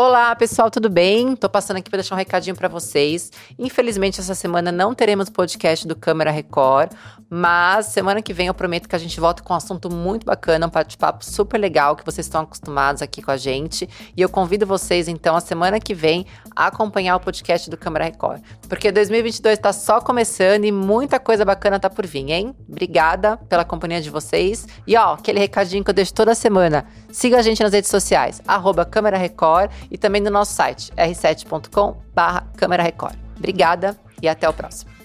Olá, pessoal, tudo bem? Tô passando aqui para deixar um recadinho para vocês. Infelizmente, essa semana não teremos podcast do Câmara Record, mas semana que vem eu prometo que a gente volta com um assunto muito bacana, um bate-papo super legal que vocês estão acostumados aqui com a gente. E eu convido vocês, então, a semana que vem a acompanhar o podcast do Câmara Record, porque 2022 está só começando e muita coisa bacana tá por vir, hein? Obrigada pela companhia de vocês. E ó, aquele recadinho que eu deixo toda semana. Siga a gente nas redes sociais, arroba Câmara Record e também no nosso site, r7.com/câmera Record. Obrigada e até o próximo.